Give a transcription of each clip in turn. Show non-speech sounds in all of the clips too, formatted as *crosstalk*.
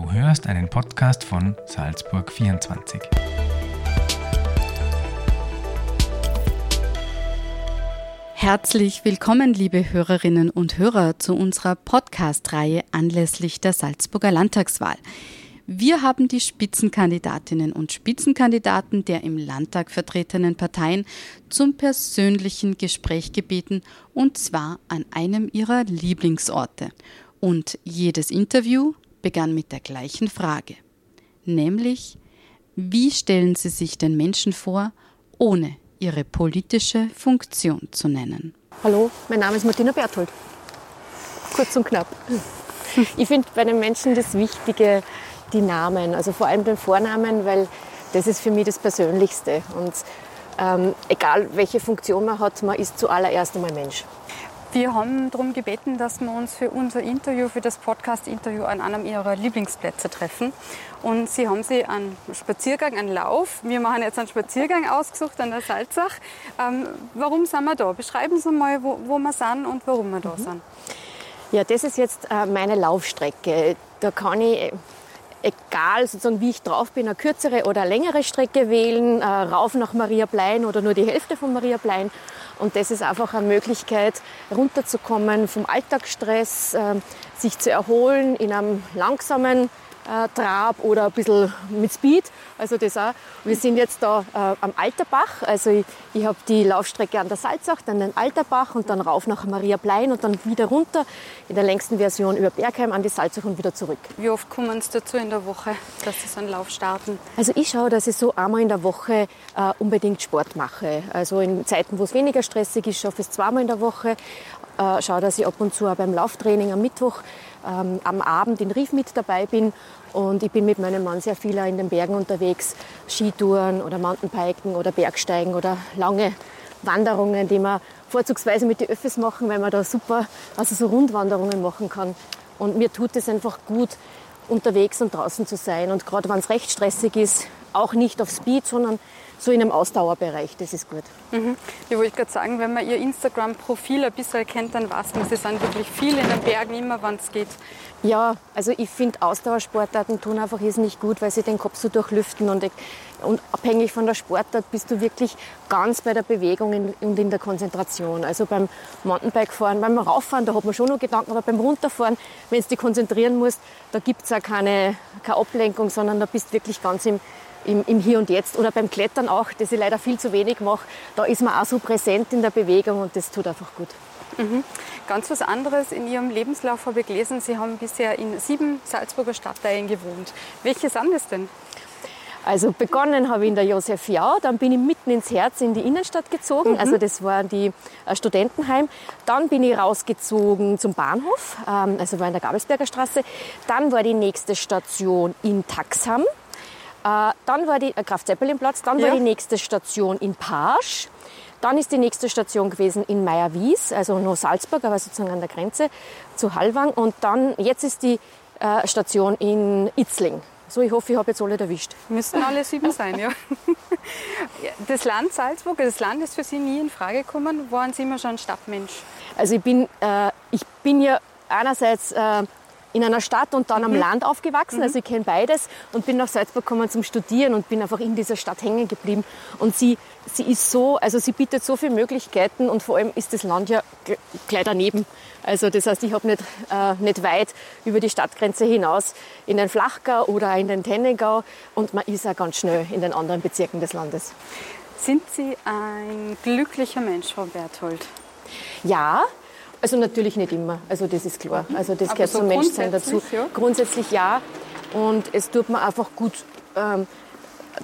Du hörst einen Podcast von Salzburg 24. Herzlich willkommen, liebe Hörerinnen und Hörer, zu unserer Podcast-Reihe anlässlich der Salzburger Landtagswahl. Wir haben die Spitzenkandidatinnen und Spitzenkandidaten der im Landtag vertretenen Parteien zum persönlichen Gespräch gebeten, und zwar an einem ihrer Lieblingsorte. Und jedes Interview begann mit der gleichen Frage, nämlich, wie stellen Sie sich den Menschen vor, ohne ihre politische Funktion zu nennen. Hallo, mein Name ist Martina Berthold. Kurz und knapp. Ich finde bei den Menschen das Wichtige die Namen, also vor allem den Vornamen, weil das ist für mich das Persönlichste. Und ähm, egal welche Funktion man hat, man ist zuallererst einmal Mensch. Wir haben darum gebeten, dass wir uns für unser Interview, für das Podcast-Interview an einem Ihrer Lieblingsplätze treffen. Und Sie haben sich einen Spaziergang, einen Lauf. Wir machen jetzt einen Spaziergang ausgesucht an der Salzach. Ähm, warum sind wir da? Beschreiben Sie mal, wo, wo wir sind und warum wir da mhm. sind. Ja, das ist jetzt äh, meine Laufstrecke. Da kann ich egal sozusagen wie ich drauf bin, eine kürzere oder längere Strecke wählen, äh, rauf nach Maria Plein oder nur die Hälfte von Maria Plein. Und das ist einfach eine Möglichkeit, runterzukommen vom Alltagsstress, äh, sich zu erholen in einem langsamen äh, Trab oder ein bisschen mit Speed. Also das auch. Wir sind jetzt da äh, am Alterbach. Also ich, ich habe die Laufstrecke an der Salzach, dann den Alterbach und dann rauf nach Maria Plein und dann wieder runter in der längsten Version über Bergheim an die Salzach und wieder zurück. Wie oft kommen Sie dazu in der Woche, dass Sie so einen Lauf starten? Also ich schaue, dass ich so einmal in der Woche äh, unbedingt Sport mache. Also in Zeiten, wo es weniger stressig ist, schaffe ich es zweimal in der Woche. Äh, schaue, dass ich ab und zu auch beim Lauftraining am Mittwoch ähm, am Abend in Rief mit dabei bin. Und ich bin mit meinem Mann sehr viel in den Bergen unterwegs. Skitouren oder Mountainbiken oder Bergsteigen oder lange Wanderungen, die wir vorzugsweise mit den Öffis machen, weil man da super also so Rundwanderungen machen kann. Und mir tut es einfach gut, unterwegs und draußen zu sein. Und gerade wenn es recht stressig ist, auch nicht auf Speed, sondern so in einem Ausdauerbereich, das ist gut. Mhm. Ich wollte gerade sagen, wenn man Ihr Instagram-Profil ein bisschen kennt, dann weiß man, Sie sind wirklich viel in den Bergen, immer wenn es geht. Ja, also ich finde Ausdauersportarten tun einfach nicht gut, weil sie den Kopf so durchlüften und, und abhängig von der Sportart bist du wirklich ganz bei der Bewegung und in der Konzentration. Also beim Mountainbike-Fahren, beim Rauffahren, da hat man schon noch Gedanken, aber beim Runterfahren, wenn du dich konzentrieren musst, da gibt es auch keine, keine Ablenkung, sondern da bist du wirklich ganz im, im, im, Hier und Jetzt. Oder beim Klettern auch, das ich leider viel zu wenig mache, da ist man auch so präsent in der Bewegung und das tut einfach gut. Mhm. Ganz was anderes in Ihrem Lebenslauf habe ich gelesen, Sie haben bisher in sieben Salzburger Stadtteilen gewohnt. Welche sind es denn? Also begonnen habe ich in der Josef Jau, dann bin ich mitten ins Herz in die Innenstadt gezogen, mhm. also das war die äh, Studentenheim. Dann bin ich rausgezogen zum Bahnhof, ähm, also war in der Gabelsberger Straße. Dann war die nächste Station in Taxham. Äh, dann war die äh, Graf Zeppelinplatz, dann ja. war die nächste Station in Pasch. Dann ist die nächste Station gewesen in Meierwies, also noch Salzburg, aber sozusagen an der Grenze zu Hallwang. Und dann, jetzt ist die äh, Station in Itzling. So, ich hoffe, ich habe jetzt alle erwischt. Müssten alle sieben sein, ja. *laughs* Das Land Salzburg, das Land ist für Sie nie in Frage gekommen. Waren Sie immer schon Stadtmensch? Also ich bin, äh, ich bin ja einerseits äh, in einer Stadt und dann am mhm. Land aufgewachsen. Mhm. Also ich kenne beides und bin nach Salzburg gekommen zum Studieren und bin einfach in dieser Stadt hängen geblieben. Und sie, sie ist so, also sie bietet so viele Möglichkeiten und vor allem ist das Land ja gleich daneben. Also das heißt, ich habe nicht, äh, nicht weit über die Stadtgrenze hinaus in den Flachgau oder in den Tennengau und man ist auch ganz schnell in den anderen Bezirken des Landes. Sind Sie ein glücklicher Mensch, Frau Berthold? Ja, also natürlich nicht immer, also das ist klar. Also das Aber gehört so zum Menschsein dazu. Ja? Grundsätzlich ja. Und es tut mir einfach gut ähm,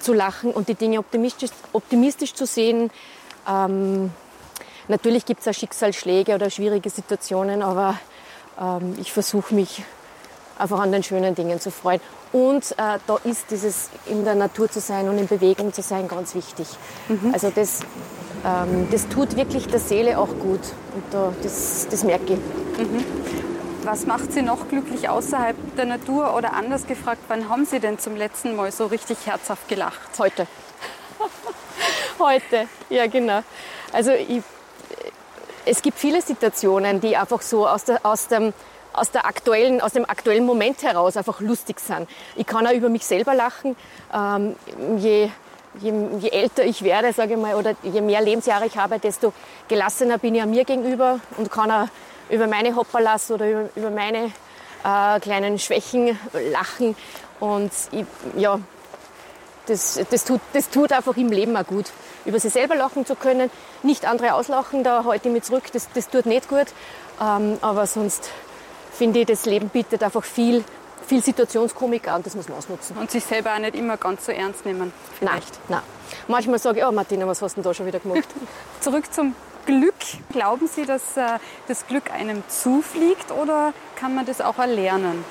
zu lachen und die Dinge optimistisch, optimistisch zu sehen. Ähm, natürlich gibt es auch Schicksalsschläge oder schwierige Situationen, aber ähm, ich versuche mich einfach an den schönen Dingen zu freuen. Und äh, da ist dieses in der Natur zu sein und in Bewegung zu sein ganz wichtig. Mhm. Also das ähm, das tut wirklich der Seele auch gut. Und da, das, das merke ich. Mhm. Was macht Sie noch glücklich außerhalb der Natur? Oder anders gefragt, wann haben Sie denn zum letzten Mal so richtig herzhaft gelacht? Heute. *laughs* Heute, ja genau. Also ich, es gibt viele Situationen, die einfach so aus, der, aus dem aus, der aktuellen, aus dem aktuellen Moment heraus einfach lustig sind. Ich kann auch über mich selber lachen. Ähm, je, je, je, älter ich werde, sage ich mal, oder je mehr Lebensjahre ich habe, desto gelassener bin ich mir gegenüber und kann auch über meine Hopperlass oder über, über meine äh, kleinen Schwächen lachen. Und ich, ja, das, das, tut, das tut einfach im Leben auch gut. Über sich selber lachen zu können, nicht andere auslachen, da halte ich mich zurück, das, das tut nicht gut. Ähm, aber sonst finde ich, das Leben bietet einfach viel, viel Situationskomik an, das muss man ausnutzen. Und sich selber auch nicht immer ganz so ernst nehmen. Vielleicht. Nein, nein. Manchmal sage ich, oh Martina, was hast du denn da schon wieder gemacht? *laughs* Zurück zum Glück. Glauben Sie, dass äh, das Glück einem zufliegt oder kann man das auch erlernen?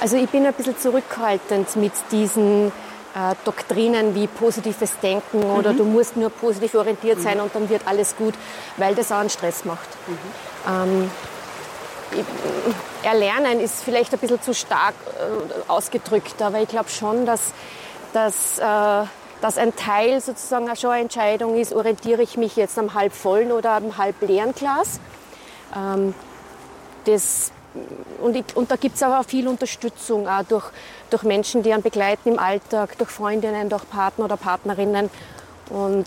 Also ich bin ein bisschen zurückhaltend mit diesen äh, Doktrinen wie positives Denken mhm. oder du musst nur positiv orientiert sein mhm. und dann wird alles gut, weil das auch einen Stress macht. Mhm. Ähm, erlernen ist vielleicht ein bisschen zu stark äh, ausgedrückt, aber ich glaube schon, dass, dass, äh, dass ein Teil sozusagen schon eine Entscheidung ist, orientiere ich mich jetzt am halb vollen oder am halb leeren Glas. Ähm, das, und, ich, und da gibt es aber auch viel Unterstützung, auch durch, durch Menschen, die einen begleiten im Alltag, durch Freundinnen, durch Partner oder Partnerinnen. Und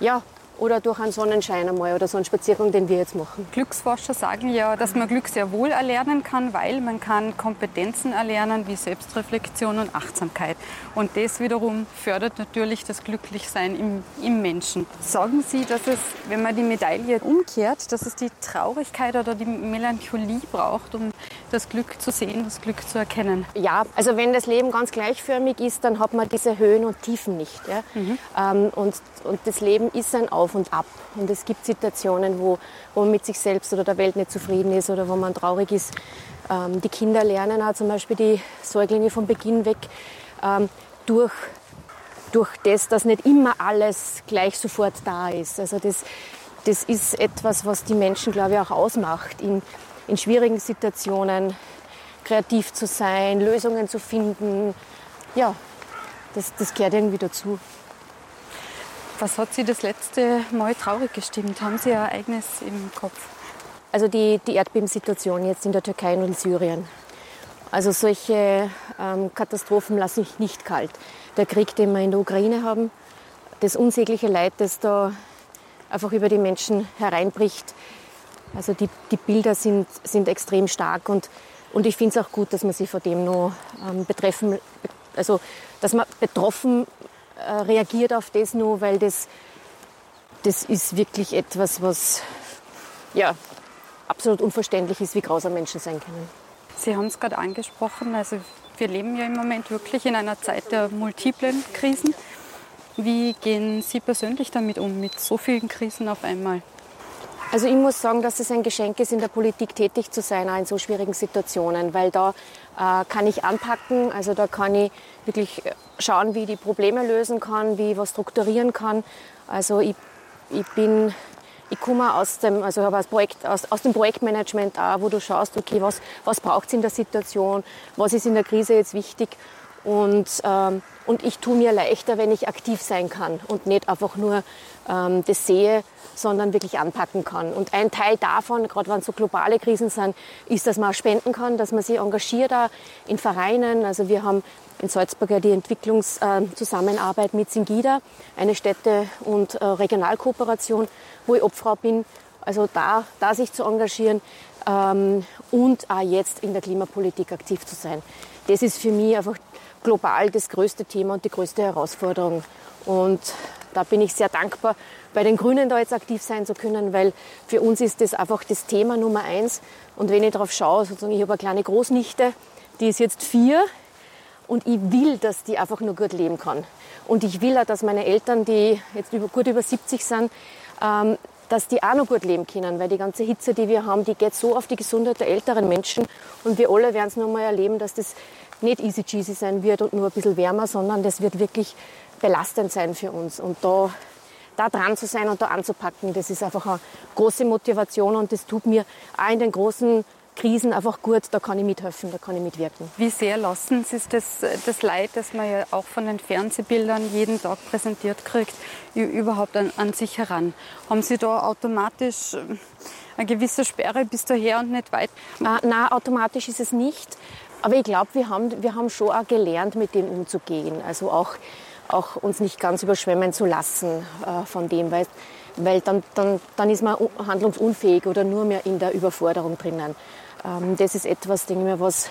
ja, oder durch einen Sonnenschein einmal oder so einen Spaziergang, den wir jetzt machen. Glücksforscher sagen ja, dass man Glück sehr wohl erlernen kann, weil man kann Kompetenzen erlernen wie Selbstreflexion und Achtsamkeit. Und das wiederum fördert natürlich das Glücklichsein im, im Menschen. Sagen Sie, dass es, wenn man die Medaille umkehrt, dass es die Traurigkeit oder die Melancholie braucht, um das Glück zu sehen, das Glück zu erkennen? Ja, also wenn das Leben ganz gleichförmig ist, dann hat man diese Höhen und Tiefen nicht. Ja? Mhm. Ähm, und, und das Leben ist ein Auf und Ab. Und es gibt Situationen, wo, wo man mit sich selbst oder der Welt nicht zufrieden ist oder wo man traurig ist. Ähm, die Kinder lernen auch zum Beispiel die Säuglinge von Beginn weg ähm, durch durch das, dass nicht immer alles gleich sofort da ist. Also das, das ist etwas, was die Menschen, glaube ich, auch ausmacht, in, in schwierigen Situationen kreativ zu sein, Lösungen zu finden. Ja, das, das gehört irgendwie dazu. Was hat Sie das letzte Mal traurig gestimmt? Haben Sie ein Ereignis im Kopf? Also die, die Erdbebensituation jetzt in der Türkei und in Syrien. Also solche ähm, Katastrophen lassen mich nicht kalt. Der Krieg, den wir in der Ukraine haben, das unsägliche Leid, das da einfach über die Menschen hereinbricht. Also die, die Bilder sind, sind extrem stark und, und ich finde es auch gut, dass man sich vor dem noch ähm, betreffen, also dass man betroffen äh, reagiert auf das nur, weil das, das ist wirklich etwas, was ja, absolut unverständlich ist, wie grausam Menschen sein können. Sie haben es gerade angesprochen, also wir leben ja im Moment wirklich in einer Zeit der multiplen Krisen. Wie gehen Sie persönlich damit um, mit so vielen Krisen auf einmal? Also ich muss sagen, dass es ein Geschenk ist, in der Politik tätig zu sein, auch in so schwierigen Situationen, weil da äh, kann ich anpacken, also da kann ich wirklich schauen, wie ich die Probleme lösen kann, wie ich was strukturieren kann. Also ich, ich bin ich komme aus dem, also habe Projekt, aus, aus dem Projektmanagement auch, wo du schaust, okay, was, was braucht es in der Situation, was ist in der Krise jetzt wichtig? Und, ähm, und ich tue mir leichter, wenn ich aktiv sein kann und nicht einfach nur ähm, das sehe, sondern wirklich anpacken kann. Und ein Teil davon, gerade wenn es so globale Krisen sind, ist, dass man auch spenden kann, dass man sich engagiert auch in Vereinen. Also wir haben in Salzburg ja die Entwicklungszusammenarbeit mit Singida, eine Städte- und äh, Regionalkooperation, wo ich Obfrau bin. Also da, da sich zu engagieren ähm, und auch jetzt in der Klimapolitik aktiv zu sein. Das ist für mich einfach global das größte Thema und die größte Herausforderung. Und da bin ich sehr dankbar, bei den Grünen da jetzt aktiv sein zu können, weil für uns ist das einfach das Thema Nummer eins. Und wenn ich darauf schaue, sozusagen, ich habe eine kleine Großnichte, die ist jetzt vier und ich will, dass die einfach nur gut leben kann. Und ich will auch, dass meine Eltern, die jetzt über, gut über 70 sind, ähm, dass die auch noch gut leben können, weil die ganze Hitze, die wir haben, die geht so auf die Gesundheit der älteren Menschen und wir alle werden es noch mal erleben, dass das nicht easy cheesy sein wird und nur ein bisschen wärmer, sondern das wird wirklich belastend sein für uns. Und da, da dran zu sein und da anzupacken, das ist einfach eine große Motivation und das tut mir auch in den großen Krisen einfach gut, da kann ich mithelfen, da kann ich mitwirken. Wie sehr lassen Sie das, das Leid, das man ja auch von den Fernsehbildern jeden Tag präsentiert kriegt, überhaupt an, an sich heran? Haben Sie da automatisch eine gewisse Sperre bis daher und nicht weit? Äh, na, automatisch ist es nicht. Aber ich glaube, wir haben, wir haben schon auch gelernt, mit dem umzugehen. Also auch, auch uns nicht ganz überschwemmen zu lassen äh, von dem, weil, weil dann, dann, dann ist man handlungsunfähig oder nur mehr in der Überforderung drinnen. Ähm, das ist etwas, denke ich mir, was,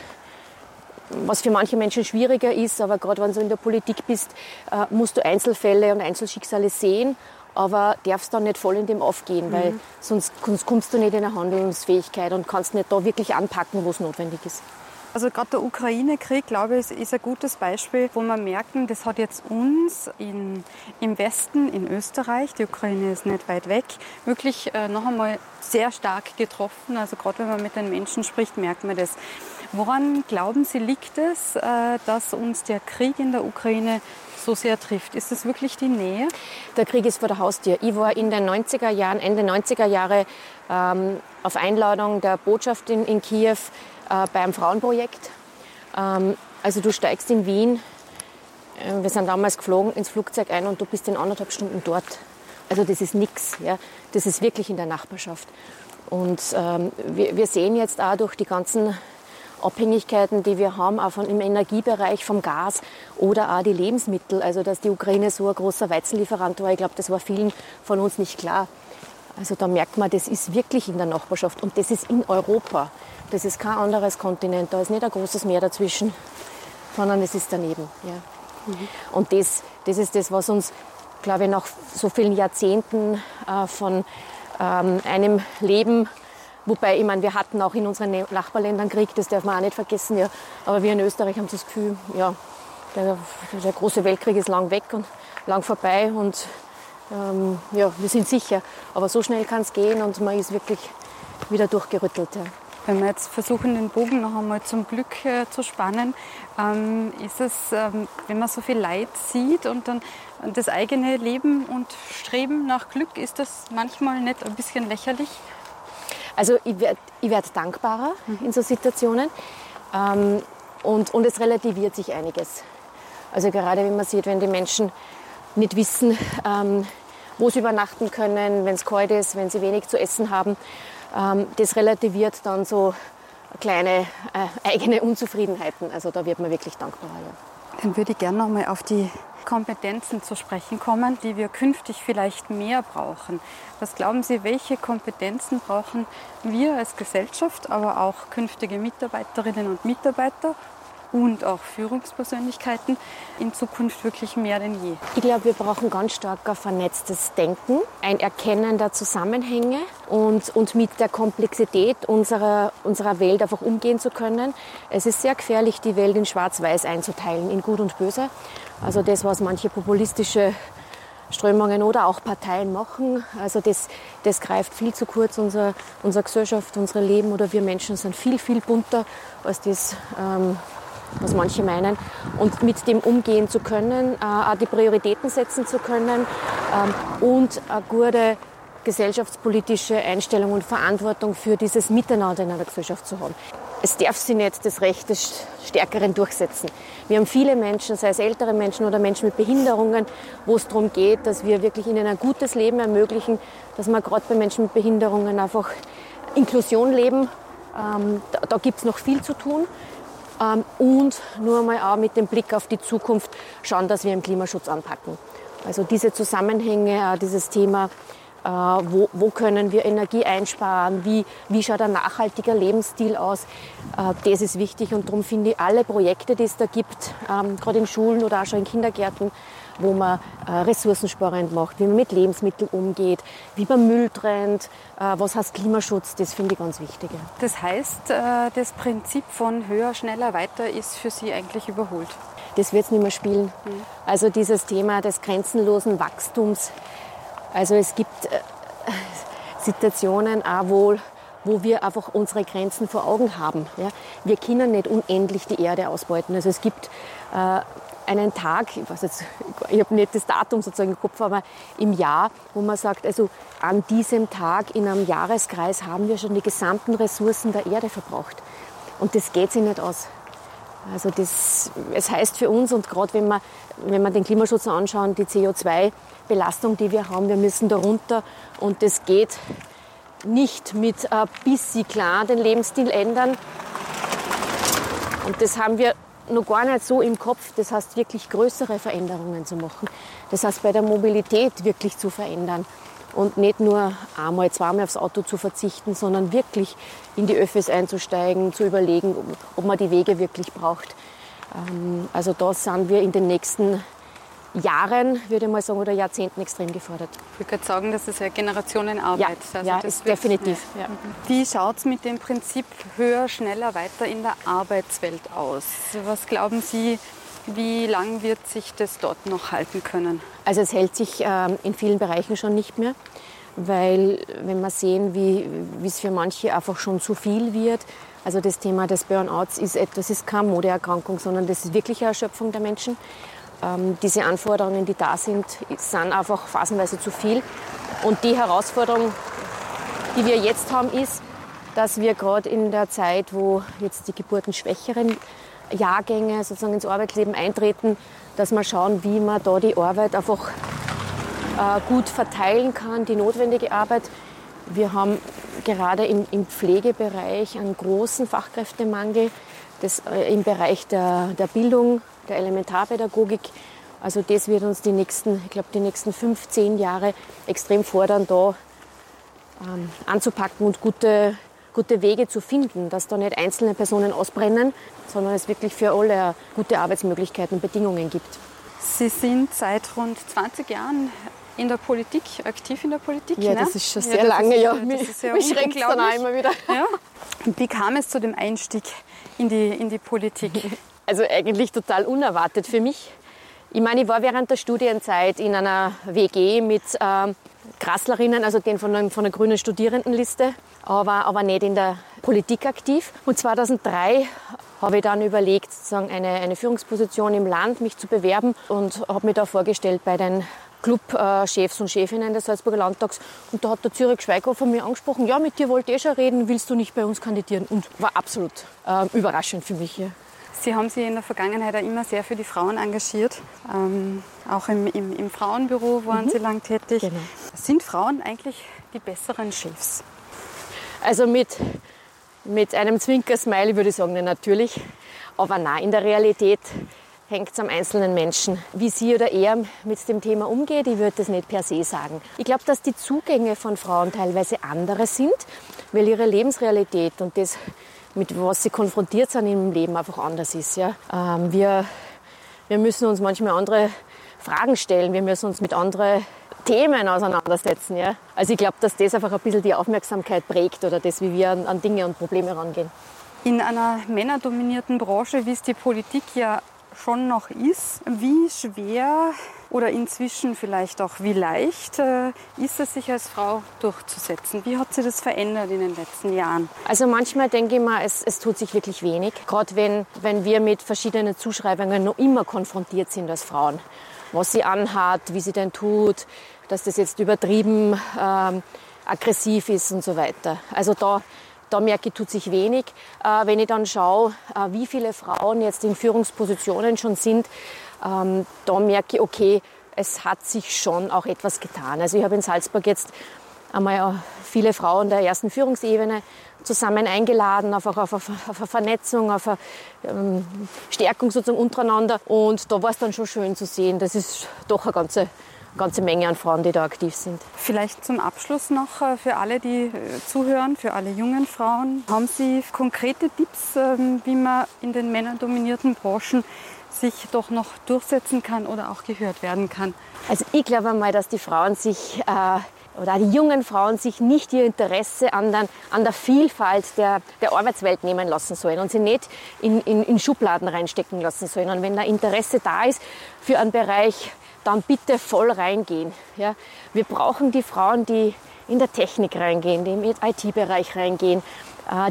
was für manche Menschen schwieriger ist. Aber gerade wenn du in der Politik bist, äh, musst du Einzelfälle und Einzelschicksale sehen aber darfst dann nicht voll in dem aufgehen, weil mhm. sonst kommst du nicht in eine Handlungsfähigkeit und kannst nicht da wirklich anpacken, wo es notwendig ist. Also gerade der Ukraine-Krieg, glaube ich, ist ein gutes Beispiel, wo wir merken, das hat jetzt uns in, im Westen, in Österreich, die Ukraine ist nicht weit weg, wirklich äh, noch einmal sehr stark getroffen. Also gerade wenn man mit den Menschen spricht, merkt man das. Woran glauben Sie, liegt es, äh, dass uns der Krieg in der Ukraine so sehr trifft? Ist das wirklich die Nähe? Der Krieg ist vor der Haustür. Ich war in den 90er Jahren, Ende 90er Jahre ähm, auf Einladung der Botschaft in, in Kiew äh, bei einem Frauenprojekt. Ähm, also du steigst in Wien, äh, wir sind damals geflogen, ins Flugzeug ein und du bist in anderthalb Stunden dort. Also das ist nichts, ja? das ist wirklich in der Nachbarschaft. Und ähm, wir, wir, sehen jetzt auch durch die ganzen Abhängigkeiten, die wir haben, auch von, im Energiebereich vom Gas oder auch die Lebensmittel, also dass die Ukraine so ein großer Weizenlieferant war, ich glaube, das war vielen von uns nicht klar. Also da merkt man, das ist wirklich in der Nachbarschaft und das ist in Europa. Das ist kein anderes Kontinent, da ist nicht ein großes Meer dazwischen, sondern es ist daneben. Ja. Mhm. Und das, das ist das, was uns, glaube ich, nach so vielen Jahrzehnten äh, von ähm, einem Leben, wobei, ich meine, wir hatten auch in unseren Nachbarländern Krieg, das darf man auch nicht vergessen, ja. aber wir in Österreich haben das Gefühl, ja, der, der große Weltkrieg ist lang weg und lang vorbei und ähm, ja, wir sind sicher. Aber so schnell kann es gehen und man ist wirklich wieder durchgerüttelt. Ja. Wenn wir jetzt versuchen, den Bogen noch einmal zum Glück äh, zu spannen, ähm, ist es, ähm, wenn man so viel Leid sieht und dann das eigene Leben und Streben nach Glück, ist das manchmal nicht ein bisschen lächerlich? Also ich werde werd dankbarer mhm. in so Situationen ähm, und, und es relativiert sich einiges. Also gerade wenn man sieht, wenn die Menschen nicht wissen, wo sie übernachten können, wenn es kalt ist, wenn sie wenig zu essen haben, das relativiert dann so kleine äh, eigene Unzufriedenheiten. Also da wird man wirklich dankbarer. Ja. Dann würde ich gerne noch mal auf die Kompetenzen zu sprechen kommen, die wir künftig vielleicht mehr brauchen. Was glauben Sie, welche Kompetenzen brauchen wir als Gesellschaft, aber auch künftige Mitarbeiterinnen und Mitarbeiter und auch Führungspersönlichkeiten in Zukunft wirklich mehr denn je? Ich glaube, wir brauchen ganz stark ein vernetztes Denken, ein Erkennen der Zusammenhänge und, und mit der Komplexität unserer, unserer Welt einfach umgehen zu können. Es ist sehr gefährlich, die Welt in Schwarz-Weiß einzuteilen, in Gut und Böse. Also das, was manche populistische Strömungen oder auch Parteien machen. Also das, das greift viel zu kurz. Unser, unsere Gesellschaft, unsere Leben oder wir Menschen sind viel, viel bunter, als das ähm, was manche meinen, und mit dem umgehen zu können, äh, auch die Prioritäten setzen zu können ähm, und eine gute gesellschaftspolitische Einstellung und Verantwortung für dieses Miteinander in einer Gesellschaft zu haben. Es darf sich nicht das Recht des Stärkeren durchsetzen. Wir haben viele Menschen, sei es ältere Menschen oder Menschen mit Behinderungen, wo es darum geht, dass wir wirklich ihnen ein gutes Leben ermöglichen, dass wir gerade bei Menschen mit Behinderungen einfach Inklusion leben. Ähm, da da gibt es noch viel zu tun. Ähm, und nur mal auch mit dem Blick auf die Zukunft schauen, dass wir im Klimaschutz anpacken. Also diese Zusammenhänge, dieses Thema, äh, wo, wo können wir Energie einsparen, wie, wie schaut ein nachhaltiger Lebensstil aus, äh, das ist wichtig und darum finde ich alle Projekte, die es da gibt, ähm, gerade in Schulen oder auch schon in Kindergärten, wo man äh, ressourcensparend macht, wie man mit Lebensmitteln umgeht, wie man Müll trennt, äh, was heißt Klimaschutz, das finde ich ganz wichtig. Ja. Das heißt, äh, das Prinzip von höher, schneller, weiter ist für Sie eigentlich überholt? Das wird es nicht mehr spielen. Mhm. Also dieses Thema des grenzenlosen Wachstums. Also es gibt äh, Situationen auch wohl, wo wir einfach unsere Grenzen vor Augen haben. Ja. Wir können nicht unendlich die Erde ausbeuten. Also es gibt äh, einen Tag, ich weiß jetzt, ich habe nicht das Datum sozusagen im Kopf, aber im Jahr, wo man sagt, also an diesem Tag in einem Jahreskreis haben wir schon die gesamten Ressourcen der Erde verbraucht. Und das geht sich nicht aus. Also das, es heißt für uns und gerade wenn wir, wenn wir den Klimaschutz anschauen, die CO2-Belastung, die wir haben, wir müssen da runter und das geht nicht mit ein bisschen klar den Lebensstil ändern. Und das haben wir noch gar nicht so im Kopf. Das heißt, wirklich größere Veränderungen zu machen. Das heißt, bei der Mobilität wirklich zu verändern. Und nicht nur einmal, zweimal aufs Auto zu verzichten, sondern wirklich in die Öffis einzusteigen, zu überlegen, ob man die Wege wirklich braucht. Ähm, also da sind wir in den nächsten Jahren, würde ich mal sagen, oder Jahrzehnten extrem gefordert. Ich würde gerade sagen, das ist ja Generationenarbeit. Ja, also ja ist definitiv. Ja. Wie schaut es mit dem Prinzip höher, schneller, weiter in der Arbeitswelt aus? Was glauben Sie, wie lang wird sich das dort noch halten können? Also es hält sich ähm, in vielen Bereichen schon nicht mehr, weil wenn wir sehen, wie es für manche einfach schon zu viel wird, also das Thema des Burnouts ist etwas, ist keine Modeerkrankung, sondern das ist wirklich eine Erschöpfung der Menschen. Ähm, diese Anforderungen, die da sind, sind einfach phasenweise zu viel. Und die Herausforderung, die wir jetzt haben, ist, dass wir gerade in der Zeit, wo jetzt die geburtenschwächeren Jahrgänge sozusagen ins Arbeitsleben eintreten, dass wir schauen, wie man da die Arbeit einfach äh, gut verteilen kann, die notwendige Arbeit. Wir haben gerade im, im Pflegebereich einen großen Fachkräftemangel, das, äh, im Bereich der, der Bildung der Elementarpädagogik. Also das wird uns die nächsten, ich glaube, die nächsten fünf, zehn Jahre extrem fordern, da ähm, anzupacken und gute, gute Wege zu finden, dass da nicht einzelne Personen ausbrennen, sondern es wirklich für alle gute Arbeitsmöglichkeiten und Bedingungen gibt. Sie sind seit rund 20 Jahren in der Politik, aktiv in der Politik. Ja, ne? das ist schon sehr ja, lange, ist, ja. Mich, das mich schränkt dann auch immer wieder. Ja. Wie kam es zu dem Einstieg in die, in die Politik? *laughs* Also eigentlich total unerwartet für mich. Ich meine, ich war während der Studienzeit in einer WG mit äh, Grasslerinnen, also den von, der, von der grünen Studierendenliste, aber, aber nicht in der Politik aktiv. Und 2003 habe ich dann überlegt, sozusagen eine, eine Führungsposition im Land, mich zu bewerben und habe mich da vorgestellt bei den Clubchefs und Chefinnen des Salzburger Landtags. Und da hat der Zürich Schweighofer mir angesprochen, ja, mit dir wollte ich schon reden, willst du nicht bei uns kandidieren? Und war absolut äh, überraschend für mich. Ja. Sie haben sich in der Vergangenheit auch immer sehr für die Frauen engagiert. Ähm, auch im, im, im, Frauenbüro waren mhm. Sie lang tätig. Genau. Sind Frauen eigentlich die besseren Chefs? Also mit, mit einem Zwinkersmiley würde ich sagen, natürlich. Aber nein, in der Realität hängt es am einzelnen Menschen, wie sie oder er mit dem Thema umgeht. Ich würde das nicht per se sagen. Ich glaube, dass die Zugänge von Frauen teilweise andere sind, weil ihre Lebensrealität und das mit was sie konfrontiert sind im Leben, einfach anders ist. Ja? Ähm, wir, wir müssen uns manchmal andere Fragen stellen, wir müssen uns mit anderen Themen auseinandersetzen. Ja? Also ich glaube, dass das einfach ein bisschen die Aufmerksamkeit prägt oder das, wie wir an, an Dinge und Probleme rangehen. In einer männerdominierten Branche, wie es die Politik ja schon noch ist, wie schwer oder inzwischen vielleicht auch wie leicht äh, ist es, sich als Frau durchzusetzen? Wie hat sich das verändert in den letzten Jahren? Also manchmal denke ich mal, es, es tut sich wirklich wenig. Gerade wenn, wenn wir mit verschiedenen Zuschreibungen noch immer konfrontiert sind als Frauen. Was sie anhat, wie sie denn tut, dass das jetzt übertrieben ähm, aggressiv ist und so weiter. Also da, da merke ich, tut sich wenig. Äh, wenn ich dann schaue, äh, wie viele Frauen jetzt in Führungspositionen schon sind, ähm, da merke ich, okay, es hat sich schon auch etwas getan. Also ich habe in Salzburg jetzt einmal viele Frauen der ersten Führungsebene zusammen eingeladen, einfach auf, auf, auf eine Vernetzung, auf eine ähm, Stärkung sozusagen untereinander. Und da war es dann schon schön zu sehen, das ist doch eine ganze, ganze Menge an Frauen, die da aktiv sind. Vielleicht zum Abschluss noch äh, für alle, die äh, zuhören, für alle jungen Frauen. Haben Sie konkrete Tipps, ähm, wie man in den männerdominierten Branchen sich doch noch durchsetzen kann oder auch gehört werden kann? Also ich glaube einmal, dass die Frauen sich äh, oder die jungen Frauen sich nicht ihr Interesse an, den, an der Vielfalt der, der Arbeitswelt nehmen lassen sollen und sie nicht in, in, in Schubladen reinstecken lassen sollen. Und wenn da Interesse da ist für einen Bereich, dann bitte voll reingehen. Ja? Wir brauchen die Frauen, die in der Technik reingehen, die im IT-Bereich reingehen,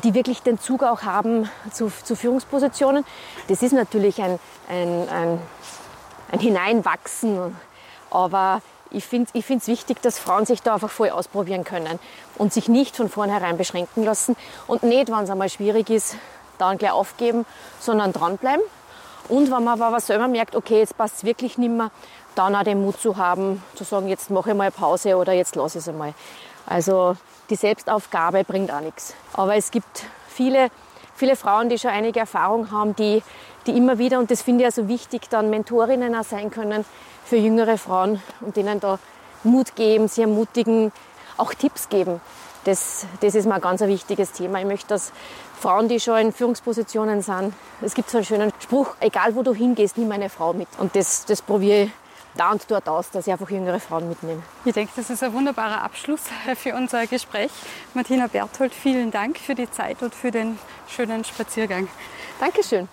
die wirklich den Zug auch haben zu, zu Führungspositionen. Das ist natürlich ein, ein, ein, ein Hineinwachsen, aber ich finde es ich wichtig, dass Frauen sich da einfach voll ausprobieren können und sich nicht von vornherein beschränken lassen und nicht, wenn es einmal schwierig ist, dann gleich aufgeben, sondern dranbleiben. Und wenn man aber selber merkt, okay, jetzt passt es wirklich nicht mehr, dann auch den Mut zu haben, zu sagen, jetzt mache ich mal Pause oder jetzt lasse ich es einmal. Also die Selbstaufgabe bringt auch nichts. Aber es gibt viele, viele Frauen, die schon einige Erfahrung haben, die, die immer wieder, und das finde ich also wichtig, dann Mentorinnen auch sein können für jüngere Frauen und denen da Mut geben, sie ermutigen, auch Tipps geben. Das, das ist ein ganz wichtiges Thema. Ich möchte, dass Frauen, die schon in Führungspositionen sind, es gibt so einen schönen Spruch, egal wo du hingehst, nimm eine Frau mit. Und das, das probiere ich da und dort aus, dass ich einfach jüngere Frauen mitnehme. Ich denke, das ist ein wunderbarer Abschluss *laughs* für unser Gespräch. Martina Berthold, vielen Dank für die Zeit und für den schönen Spaziergang. Dankeschön.